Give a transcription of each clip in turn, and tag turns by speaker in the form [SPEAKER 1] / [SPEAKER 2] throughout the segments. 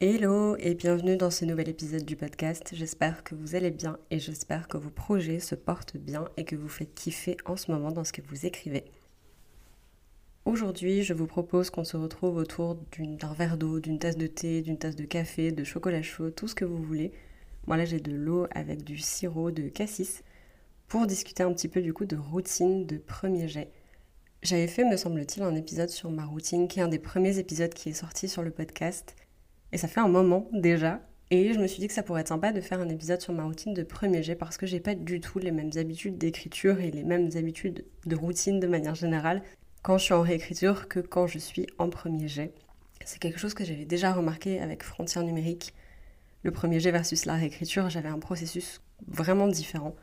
[SPEAKER 1] Hello et bienvenue dans ce nouvel épisode du podcast. J'espère que vous allez bien et j'espère que vos projets se portent bien et que vous faites kiffer en ce moment dans ce que vous écrivez. Aujourd'hui, je vous propose qu'on se retrouve autour d'un verre d'eau, d'une tasse de thé, d'une tasse de café, de chocolat chaud, tout ce que vous voulez. Moi là, j'ai de l'eau avec du sirop de cassis pour discuter un petit peu du coup de routine de premier jet. J'avais fait, me semble-t-il, un épisode sur ma routine qui est un des premiers épisodes qui est sorti sur le podcast et ça fait un moment déjà. Et je me suis dit que ça pourrait être sympa de faire un épisode sur ma routine de premier jet parce que j'ai pas du tout les mêmes habitudes d'écriture et les mêmes habitudes de routine de manière générale quand je suis en réécriture que quand je suis en premier jet. C'est quelque chose que j'avais déjà remarqué avec Frontières numériques. Le premier jet versus la réécriture, j'avais un processus vraiment différent.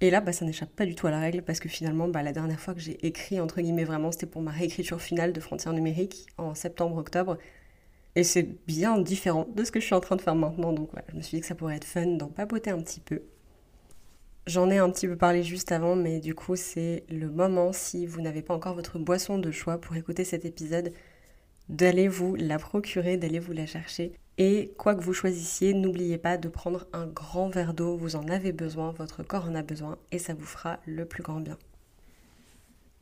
[SPEAKER 1] Et là, bah, ça n'échappe pas du tout à la règle parce que finalement, bah, la dernière fois que j'ai écrit, entre guillemets, vraiment, c'était pour ma réécriture finale de Frontières numériques en septembre-octobre. Et c'est bien différent de ce que je suis en train de faire maintenant. Donc voilà, je me suis dit que ça pourrait être fun d'en papoter un petit peu. J'en ai un petit peu parlé juste avant, mais du coup, c'est le moment, si vous n'avez pas encore votre boisson de choix pour écouter cet épisode, d'aller vous la procurer, d'aller vous la chercher. Et quoi que vous choisissiez, n'oubliez pas de prendre un grand verre d'eau, vous en avez besoin, votre corps en a besoin, et ça vous fera le plus grand bien.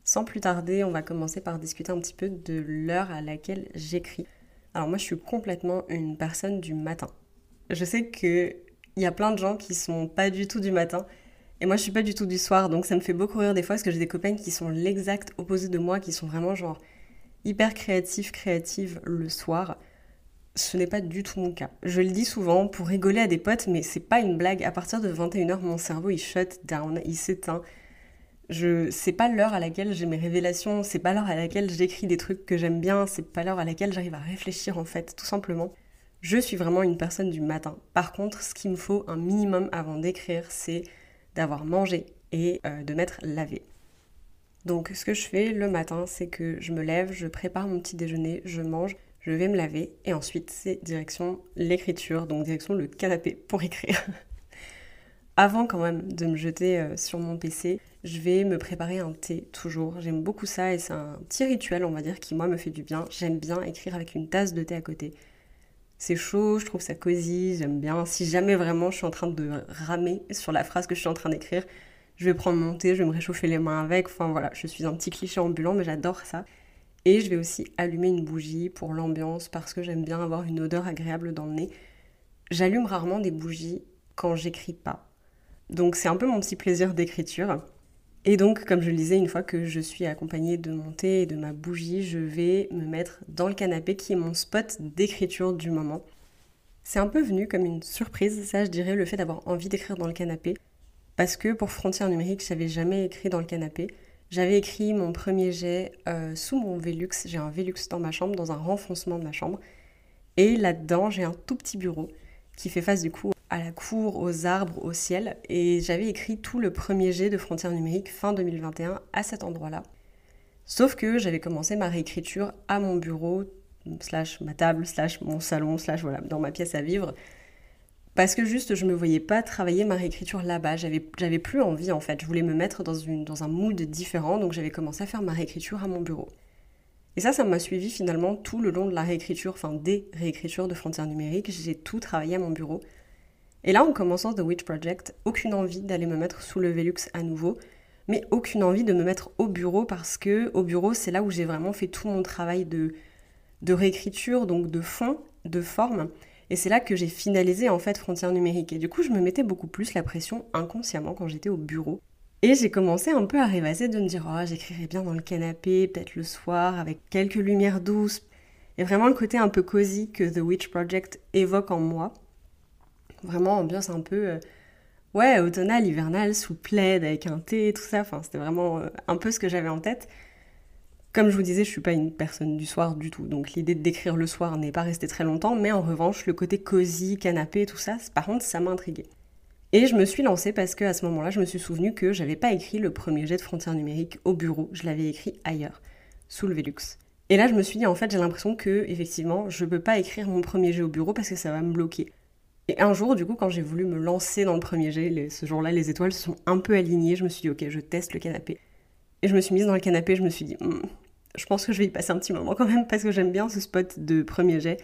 [SPEAKER 1] Sans plus tarder, on va commencer par discuter un petit peu de l'heure à laquelle j'écris. Alors moi, je suis complètement une personne du matin. Je sais qu'il y a plein de gens qui sont pas du tout du matin. Et moi, je suis pas du tout du soir. Donc ça me fait beaucoup rire des fois parce que j'ai des copains qui sont l'exact opposé de moi, qui sont vraiment genre hyper créatifs, créatives le soir. Ce n'est pas du tout mon cas. Je le dis souvent pour rigoler à des potes, mais c'est pas une blague. À partir de 21h, mon cerveau il shut down, il s'éteint. C'est pas l'heure à laquelle j'ai mes révélations, c'est pas l'heure à laquelle j'écris des trucs que j'aime bien, c'est pas l'heure à laquelle j'arrive à réfléchir en fait, tout simplement. Je suis vraiment une personne du matin. Par contre, ce qu'il me faut un minimum avant d'écrire, c'est d'avoir mangé et euh, de m'être lavé. Donc ce que je fais le matin, c'est que je me lève, je prépare mon petit déjeuner, je mange, je vais me laver et ensuite c'est direction l'écriture, donc direction le canapé pour écrire. Avant quand même de me jeter euh, sur mon PC, je vais me préparer un thé toujours. J'aime beaucoup ça et c'est un petit rituel, on va dire, qui moi me fait du bien. J'aime bien écrire avec une tasse de thé à côté. C'est chaud, je trouve ça cosy, j'aime bien. Si jamais vraiment je suis en train de ramer sur la phrase que je suis en train d'écrire, je vais prendre mon thé, je vais me réchauffer les mains avec. Enfin voilà, je suis un petit cliché ambulant, mais j'adore ça. Et je vais aussi allumer une bougie pour l'ambiance parce que j'aime bien avoir une odeur agréable dans le nez. J'allume rarement des bougies quand j'écris pas. Donc c'est un peu mon petit plaisir d'écriture. Et donc, comme je le disais, une fois que je suis accompagnée de mon thé et de ma bougie, je vais me mettre dans le canapé qui est mon spot d'écriture du moment. C'est un peu venu comme une surprise, ça je dirais, le fait d'avoir envie d'écrire dans le canapé. Parce que pour Frontières numériques, j'avais jamais écrit dans le canapé. J'avais écrit mon premier jet euh, sous mon Velux. J'ai un Velux dans ma chambre, dans un renfoncement de ma chambre. Et là-dedans, j'ai un tout petit bureau qui fait face du coup à la cour, aux arbres, au ciel. Et j'avais écrit tout le premier jet de Frontières numériques fin 2021 à cet endroit-là. Sauf que j'avais commencé ma réécriture à mon bureau, slash ma table, slash mon salon, slash voilà, dans ma pièce à vivre. Parce que juste, je me voyais pas travailler ma réécriture là-bas. J'avais, plus envie en fait. Je voulais me mettre dans, une, dans un mood différent, donc j'avais commencé à faire ma réécriture à mon bureau. Et ça, ça m'a suivi finalement tout le long de la réécriture, enfin des réécritures de Frontières numériques. J'ai tout travaillé à mon bureau. Et là, en commençant The Witch Project, aucune envie d'aller me mettre sous le Velux à nouveau, mais aucune envie de me mettre au bureau parce que au bureau, c'est là où j'ai vraiment fait tout mon travail de, de réécriture, donc de fond, de forme. Et c'est là que j'ai finalisé en fait Frontières numériques. Et du coup, je me mettais beaucoup plus la pression inconsciemment quand j'étais au bureau. Et j'ai commencé un peu à rêvasser de me dire, oh, j'écrirais bien dans le canapé, peut-être le soir, avec quelques lumières douces. Et vraiment le côté un peu cosy que The Witch Project évoque en moi. Vraiment ambiance un peu euh, ouais, automnale, hivernale, sous plaid, avec un thé, tout ça. Enfin, c'était vraiment euh, un peu ce que j'avais en tête. Comme je vous disais, je suis pas une personne du soir du tout, donc l'idée de décrire le soir n'est pas restée très longtemps, mais en revanche, le côté cosy, canapé, tout ça, par contre, ça m'a intriguée. Et je me suis lancée parce que à ce moment-là, je me suis souvenu que j'avais pas écrit le premier jet de frontières numériques au bureau, je l'avais écrit ailleurs, sous le Velux. Et là, je me suis dit, en fait, j'ai l'impression que, effectivement, je peux pas écrire mon premier jet au bureau parce que ça va me bloquer. Et un jour, du coup, quand j'ai voulu me lancer dans le premier jet, ce jour-là, les étoiles se sont un peu alignées. Je me suis dit, ok, je teste le canapé. Et je me suis mise dans le canapé, je me suis dit, hmm, je pense que je vais y passer un petit moment quand même parce que j'aime bien ce spot de premier jet.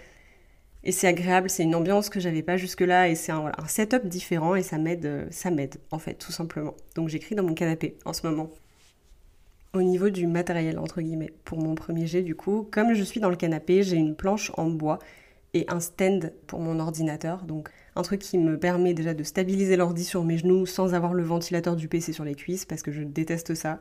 [SPEAKER 1] Et c'est agréable, c'est une ambiance que j'avais pas jusque-là et c'est un, un, setup différent et ça m'aide, euh, ça m'aide en fait, tout simplement. Donc j'écris dans mon canapé en ce moment au niveau du matériel, entre guillemets, pour mon premier jet, du coup, comme je suis dans le canapé, j'ai une planche en bois et un stand pour mon ordinateur. Donc, un truc qui me permet déjà de stabiliser l'ordi sur mes genoux sans avoir le ventilateur du PC sur les cuisses, parce que je déteste ça.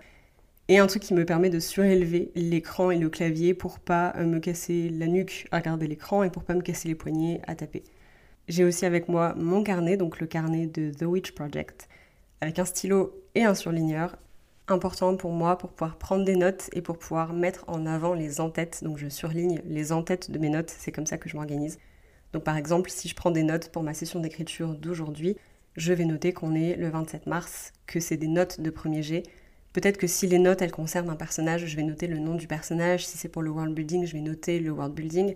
[SPEAKER 1] Et un truc qui me permet de surélever l'écran et le clavier pour pas euh, me casser la nuque à regarder l'écran et pour pas me casser les poignets à taper. J'ai aussi avec moi mon carnet, donc le carnet de The Witch Project, avec un stylo et un surligneur, important pour moi pour pouvoir prendre des notes et pour pouvoir mettre en avant les en-têtes. Donc je surligne les en-têtes de mes notes, c'est comme ça que je m'organise. Donc par exemple, si je prends des notes pour ma session d'écriture d'aujourd'hui, je vais noter qu'on est le 27 mars, que c'est des notes de premier jet. Peut-être que si les notes elles concernent un personnage, je vais noter le nom du personnage. Si c'est pour le world building, je vais noter le world building.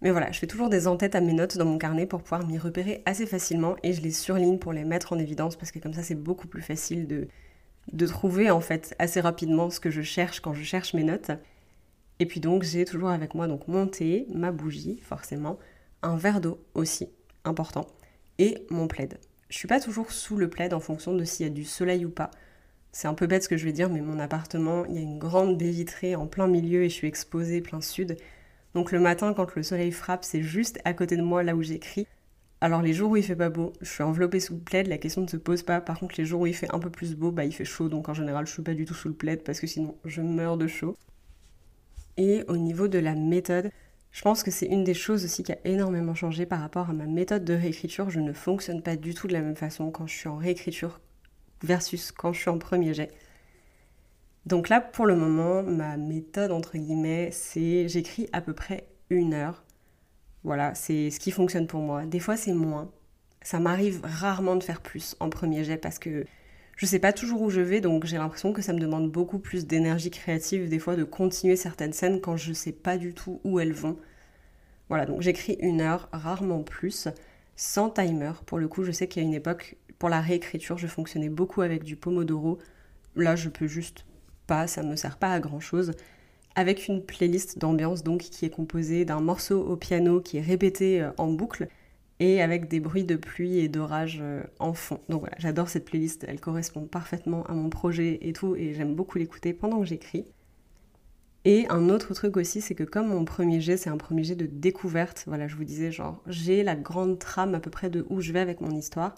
[SPEAKER 1] Mais voilà, je fais toujours des en-têtes à mes notes dans mon carnet pour pouvoir m'y repérer assez facilement et je les surligne pour les mettre en évidence parce que comme ça c'est beaucoup plus facile de, de trouver en fait assez rapidement ce que je cherche quand je cherche mes notes. Et puis donc j'ai toujours avec moi donc mon thé, ma bougie forcément, un verre d'eau aussi important et mon plaid. Je suis pas toujours sous le plaid en fonction de s'il y a du soleil ou pas. C'est un peu bête ce que je vais dire, mais mon appartement, il y a une grande baie vitrée en plein milieu et je suis exposée plein sud. Donc le matin, quand le soleil frappe, c'est juste à côté de moi là où j'écris. Alors les jours où il fait pas beau, je suis enveloppée sous le plaid, la question ne se pose pas. Par contre les jours où il fait un peu plus beau, bah il fait chaud, donc en général je suis pas du tout sous le plaid parce que sinon je meurs de chaud. Et au niveau de la méthode, je pense que c'est une des choses aussi qui a énormément changé par rapport à ma méthode de réécriture. Je ne fonctionne pas du tout de la même façon quand je suis en réécriture versus quand je suis en premier jet. Donc là, pour le moment, ma méthode, entre guillemets, c'est j'écris à peu près une heure voilà, c'est ce qui fonctionne pour moi. Des fois, c'est moins. Ça m'arrive rarement de faire plus en premier jet parce que je sais pas toujours où je vais, donc j'ai l'impression que ça me demande beaucoup plus d'énergie créative, des fois, de continuer certaines scènes quand je sais pas du tout où elles vont. Voilà, donc j'écris une heure, rarement plus, sans timer. Pour le coup, je sais qu'il y a une époque, pour la réécriture, je fonctionnais beaucoup avec du Pomodoro. Là, je peux juste pas, ça me sert pas à grand chose avec une playlist d'ambiance donc qui est composée d'un morceau au piano qui est répété euh, en boucle et avec des bruits de pluie et d'orage euh, en fond. Donc voilà, j'adore cette playlist, elle correspond parfaitement à mon projet et tout et j'aime beaucoup l'écouter pendant que j'écris. Et un autre truc aussi, c'est que comme mon premier jet, c'est un premier jet de découverte, voilà, je vous disais genre, j'ai la grande trame à peu près de où je vais avec mon histoire,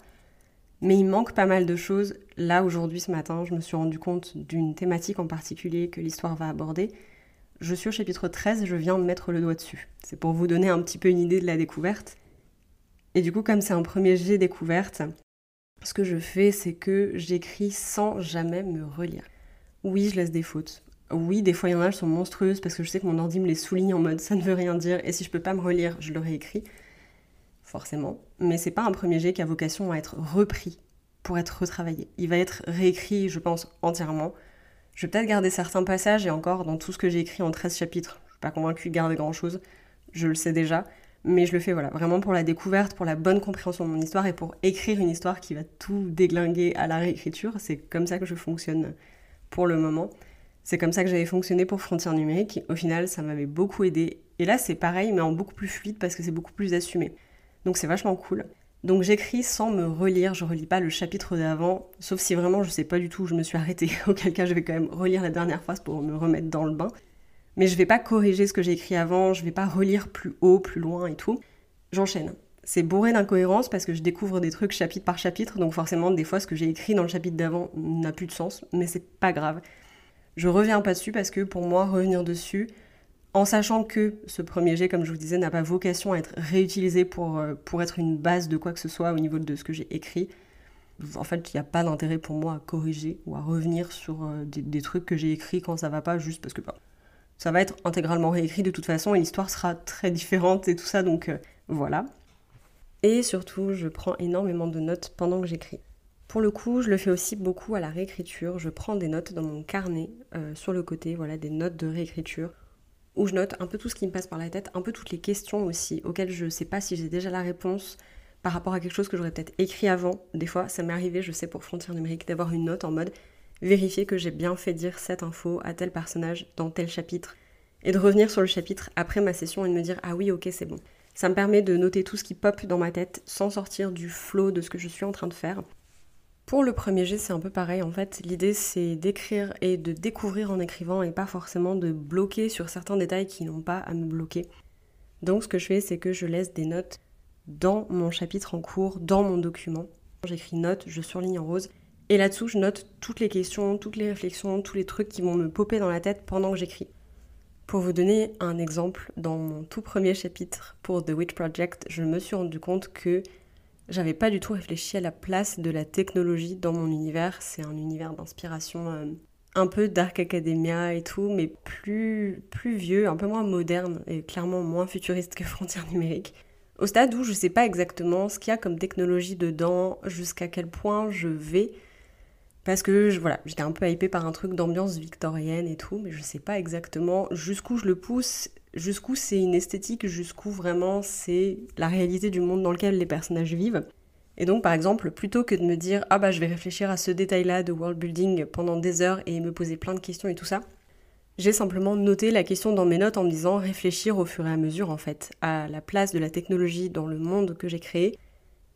[SPEAKER 1] mais il manque pas mal de choses. Là, aujourd'hui, ce matin, je me suis rendu compte d'une thématique en particulier que l'histoire va aborder, je suis au chapitre 13, je viens de mettre le doigt dessus. C'est pour vous donner un petit peu une idée de la découverte. Et du coup, comme c'est un premier jet découverte, ce que je fais, c'est que j'écris sans jamais me relire. Oui, je laisse des fautes. Oui, des fois, il y en a, elles sont monstrueuses parce que je sais que mon ordi me les souligne en mode ça ne veut rien dire et si je peux pas me relire, je le réécris. Forcément. Mais c'est pas un premier jet qui a vocation à être repris pour être retravaillé. Il va être réécrit, je pense, entièrement je vais peut-être garder certains passages et encore dans tout ce que j'ai écrit en 13 chapitres. Je suis pas convaincue de garder grand-chose, je le sais déjà, mais je le fais voilà, vraiment pour la découverte, pour la bonne compréhension de mon histoire et pour écrire une histoire qui va tout déglinguer à la réécriture. C'est comme ça que je fonctionne pour le moment. C'est comme ça que j'avais fonctionné pour Frontières numériques. Au final, ça m'avait beaucoup aidé. Et là, c'est pareil, mais en beaucoup plus fluide parce que c'est beaucoup plus assumé. Donc c'est vachement cool. Donc j'écris sans me relire, je relis pas le chapitre d'avant, sauf si vraiment je sais pas du tout où je me suis arrêtée, auquel cas je vais quand même relire la dernière phrase pour me remettre dans le bain. Mais je vais pas corriger ce que j'ai écrit avant, je vais pas relire plus haut, plus loin et tout. J'enchaîne. C'est bourré d'incohérences parce que je découvre des trucs chapitre par chapitre, donc forcément des fois ce que j'ai écrit dans le chapitre d'avant n'a plus de sens, mais c'est pas grave. Je reviens pas dessus parce que pour moi revenir dessus, en sachant que ce premier jet, comme je vous disais, n'a pas vocation à être réutilisé pour, euh, pour être une base de quoi que ce soit au niveau de ce que j'ai écrit. En fait, il n'y a pas d'intérêt pour moi à corriger ou à revenir sur euh, des, trucs que j'ai écrits quand ça va pas, juste parce que bah, ça va être intégralement réécrit de toute façon et l'histoire sera très différente et tout ça, donc euh, voilà. Et surtout, je prends énormément de notes pendant que j'écris. Pour le coup, je le fais aussi beaucoup à la réécriture. Je prends des notes dans mon carnet sur le côté, voilà, des notes de réécriture où je note un peu tout ce qui me passe par la tête, un peu toutes les questions aussi auxquelles je ne sais pas si j'ai déjà la réponse par rapport à quelque chose que j'aurais peut-être écrit avant. Des fois, ça m'est arrivé, je sais, pour Frontier Numérique, d'avoir une note en mode vérifier que j'ai bien fait dire cette info à tel personnage dans tel chapitre et de revenir sur le chapitre après ma session et de me dire ah oui ok c'est bon. Ça me permet de noter tout ce qui pop dans ma tête sans sortir du flot de ce que je suis en train de faire. Pour le premier jet, c'est un peu pareil. En fait, l'idée c'est d'écrire et de découvrir en écrivant et pas forcément de bloquer sur certains détails qui n'ont pas à me bloquer. Donc, ce que je fais, c'est que je laisse des notes dans mon chapitre en cours, dans mon document. J'écris notes, je surligne en rose. Et là-dessous, je note toutes les questions, toutes les réflexions, tous les trucs qui vont me popper dans la tête pendant que j'écris. Pour vous donner un exemple, dans mon tout premier chapitre pour The Witch Project, je me suis rendu compte que j'avais pas du tout réfléchi à la place de la technologie dans mon univers. C'est un univers d'inspiration euh, un peu Dark Academia et tout, mais plus, plus vieux, un peu moins moderne et clairement moins futuriste que Frontières numériques. Au stade où je sais pas exactement ce qu'il y a comme technologie dedans, jusqu'à quel point je vais parce que voilà, j'étais un peu hypée par un truc d'ambiance victorienne et tout, mais je sais pas exactement jusqu'où je le pousse, jusqu'où c'est une esthétique, jusqu'où vraiment c'est la réalité du monde dans lequel les personnages vivent. Et donc par exemple, plutôt que de me dire ah bah je vais réfléchir à ce détail-là de world building pendant des heures et me poser plein de questions et tout ça, j'ai simplement noté la question dans mes notes en me disant réfléchir au fur et à mesure en fait à la place de la technologie dans le monde que j'ai créé.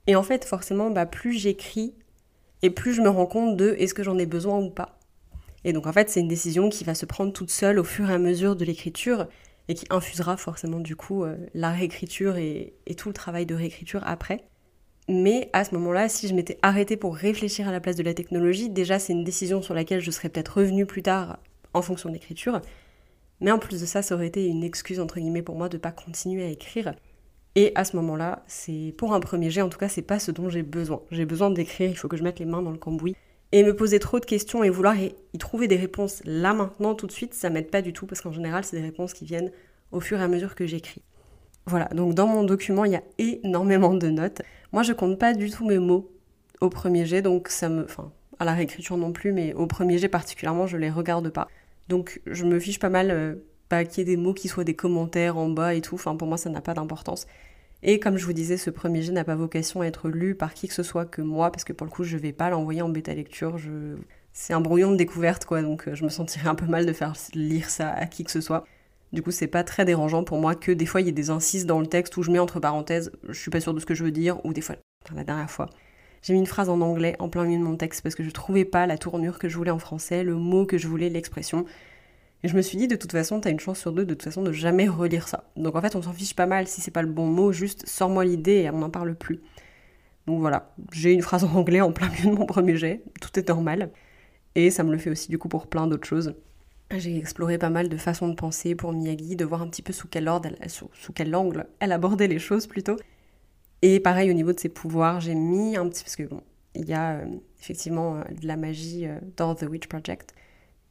[SPEAKER 1] Et en fait, forcément, bah, plus j'écris, et plus je me rends compte de est-ce que j'en ai besoin ou pas. Et donc en fait, c'est une décision qui va se prendre toute seule au fur et à mesure de l'écriture et qui infusera forcément du coup euh, la réécriture et, tout le travail de réécriture après. Mais à ce moment-là, si je m'étais arrêtée pour réfléchir à la place de la technologie, déjà c'est une décision sur laquelle je serais peut-être revenue plus tard en fonction de l'écriture. Mais en plus de ça, ça aurait été une excuse entre guillemets pour moi de ne pas continuer à écrire et à ce moment-là, c'est pour un premier jet, en tout cas, c'est pas ce dont j'ai besoin. J'ai besoin d'écrire, il faut que je mette les mains dans le cambouis. Et me poser trop de questions et vouloir y trouver des réponses là maintenant, tout de suite, ça m'aide pas du tout parce qu'en général, c'est des réponses qui viennent au fur et à mesure que j'écris. Voilà, donc dans mon document, il y a énormément de notes. Moi, je compte pas du tout mes mots au premier jet, donc ça me. Enfin, à la réécriture non plus, mais au premier jet particulièrement, je les regarde pas. Donc je me fiche pas mal euh, pas qu'il y ait des mots qui soient des commentaires en bas et tout. Enfin, pour moi, ça n'a pas d'importance. Et comme je vous disais, ce premier jet n'a pas vocation à être lu par qui que ce soit que moi, parce que pour le coup, je vais pas l'envoyer en bêta lecture. C'est un brouillon de découverte, quoi, donc euh, je me sentirais un peu mal de faire lire ça à qui que ce soit. Du coup, c'est pas très dérangeant pour moi que des fois il y ait des incises dans le texte où je mets entre parenthèses, je suis pas sûre de ce que je veux dire, ou des fois, la dernière fois, j'ai mis une phrase en anglais en plein milieu de mon texte parce que je trouvais pas la tournure que je voulais en français, le mot que je voulais, l'expression. Et je me suis dit, de toute façon, t'as une chance sur deux de toute façon de jamais relire ça. Donc en fait, on s'en fiche pas mal si c'est pas le bon mot, juste sors-moi l'idée et on n'en parle plus. Donc voilà, j'ai une phrase en anglais en plein milieu de mon premier jet, tout est normal. Et ça me le fait aussi du coup pour plein d'autres choses. J'ai exploré pas mal de façons de penser pour Miyagi, de voir un petit peu sous quel, ordre sous, quel angle elle abordait les choses plutôt. Et pareil au niveau de ses pouvoirs, j'ai mis un petit... parce que bon, il y a euh, effectivement euh, de la magie euh, dans The Witch Project.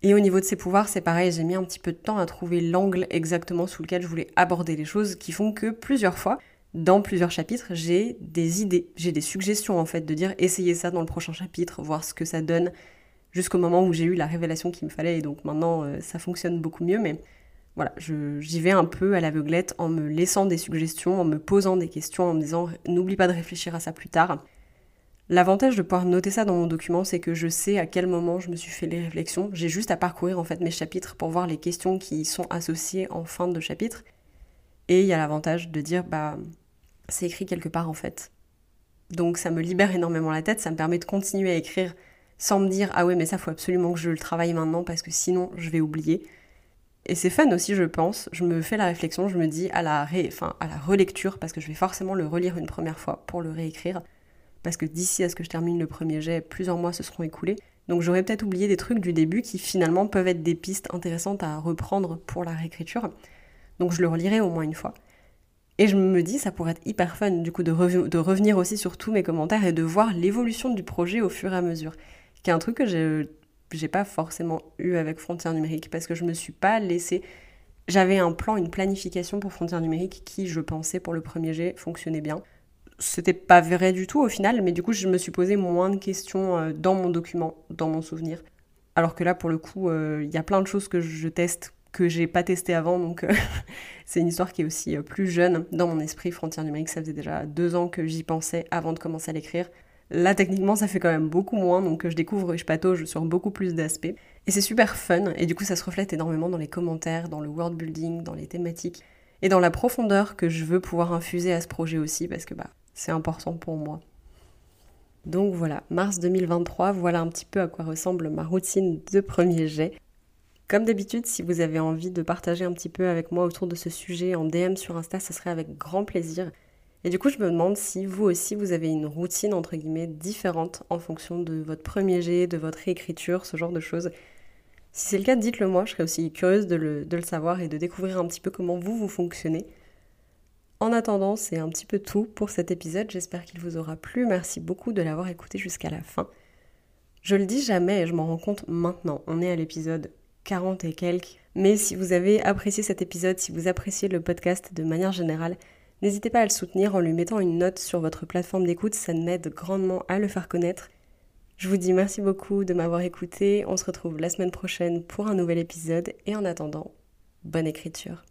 [SPEAKER 1] Et au niveau de ses pouvoirs, c'est pareil, j'ai mis un petit peu de temps à trouver l'angle exactement sous lequel je voulais aborder les choses, qui font que plusieurs fois, dans plusieurs chapitres, j'ai des idées, j'ai des suggestions en fait, de dire essayez ça dans le prochain chapitre, voir ce que ça donne, jusqu'au moment où j'ai eu la révélation qu'il me fallait, et donc maintenant euh, ça fonctionne beaucoup mieux, mais voilà, j'y vais un peu à l'aveuglette en me laissant des suggestions, en me posant des questions, en me disant n'oublie pas de réfléchir à ça plus tard. L'avantage de pouvoir noter ça dans mon document, c'est que je sais à quel moment je me suis fait les réflexions. J'ai juste à parcourir en fait mes chapitres pour voir les questions qui sont associées en fin de chapitre. Et il y a l'avantage de dire bah c'est écrit quelque part en fait. Donc ça me libère énormément la tête, ça me permet de continuer à écrire sans me dire ah ouais mais ça faut absolument que je le travaille maintenant parce que sinon je vais oublier. Et c'est fun aussi je pense, je me fais la réflexion, je me dis à la, ré... à la relecture parce que je vais forcément le relire une première fois pour le réécrire parce que d'ici à ce que je termine le premier jet, plusieurs mois se seront écoulés. Donc j'aurais peut-être oublié des trucs du début qui finalement peuvent être des pistes intéressantes à reprendre pour la réécriture. Donc je le relirai au moins une fois. Et je me dis, ça pourrait être hyper fun du coup de, revenir aussi sur tous mes commentaires et de voir l'évolution du projet au fur et à mesure. Qui est un truc que j'ai pas forcément eu avec Frontières Numériques parce que je me suis pas laissé. J'avais un plan, une planification pour Frontières Numériques qui, je pensais, pour le premier jet, fonctionnait bien c'était pas vrai du tout au final, mais du coup, je me suis posé moins de questions euh, dans mon document, dans mon souvenir. Alors que là, pour le coup, euh, il y a plein de choses que je teste que j'ai pas testé avant, donc euh, c'est une histoire qui est aussi plus jeune dans mon esprit. Frontière numérique, ça faisait déjà deux ans que j'y pensais avant de commencer à l'écrire. Là, techniquement, ça fait quand même beaucoup moins, donc je découvre et je patauge sur beaucoup plus d'aspects. Et c'est super fun, et du coup, ça se reflète énormément dans les commentaires, dans le world building, dans les thématiques, et dans la profondeur que je veux pouvoir infuser à ce projet aussi, parce que bah, c'est important pour moi. Donc voilà, mars 2023, voilà un petit peu à quoi ressemble ma routine de premier jet. Comme d'habitude, si vous avez envie de partager un petit peu avec moi autour de ce sujet en DM sur Insta, ce serait avec grand plaisir. Et du coup, je me demande si vous aussi, vous avez une routine, entre guillemets, différente en fonction de votre premier jet, de votre réécriture, ce genre de choses. Si c'est le cas, dites-le moi, je serais aussi curieuse de le, de le, savoir et de découvrir un petit peu comment vous, vous fonctionnez. En attendant, c'est un petit peu tout pour cet épisode, j'espère qu'il vous aura plu, merci beaucoup de l'avoir écouté jusqu'à la fin. Je le dis jamais et je m'en rends compte maintenant, on est à l'épisode 40 et quelques, mais si vous avez apprécié cet épisode, si vous appréciez le podcast de manière générale, N'hésitez pas à le soutenir en lui mettant une note sur votre plateforme d'écoute, ça m'aide grandement à le faire connaître. Je vous dis merci beaucoup de m'avoir écouté, on se retrouve la semaine prochaine pour un nouvel épisode. Et en attendant, bonne écriture.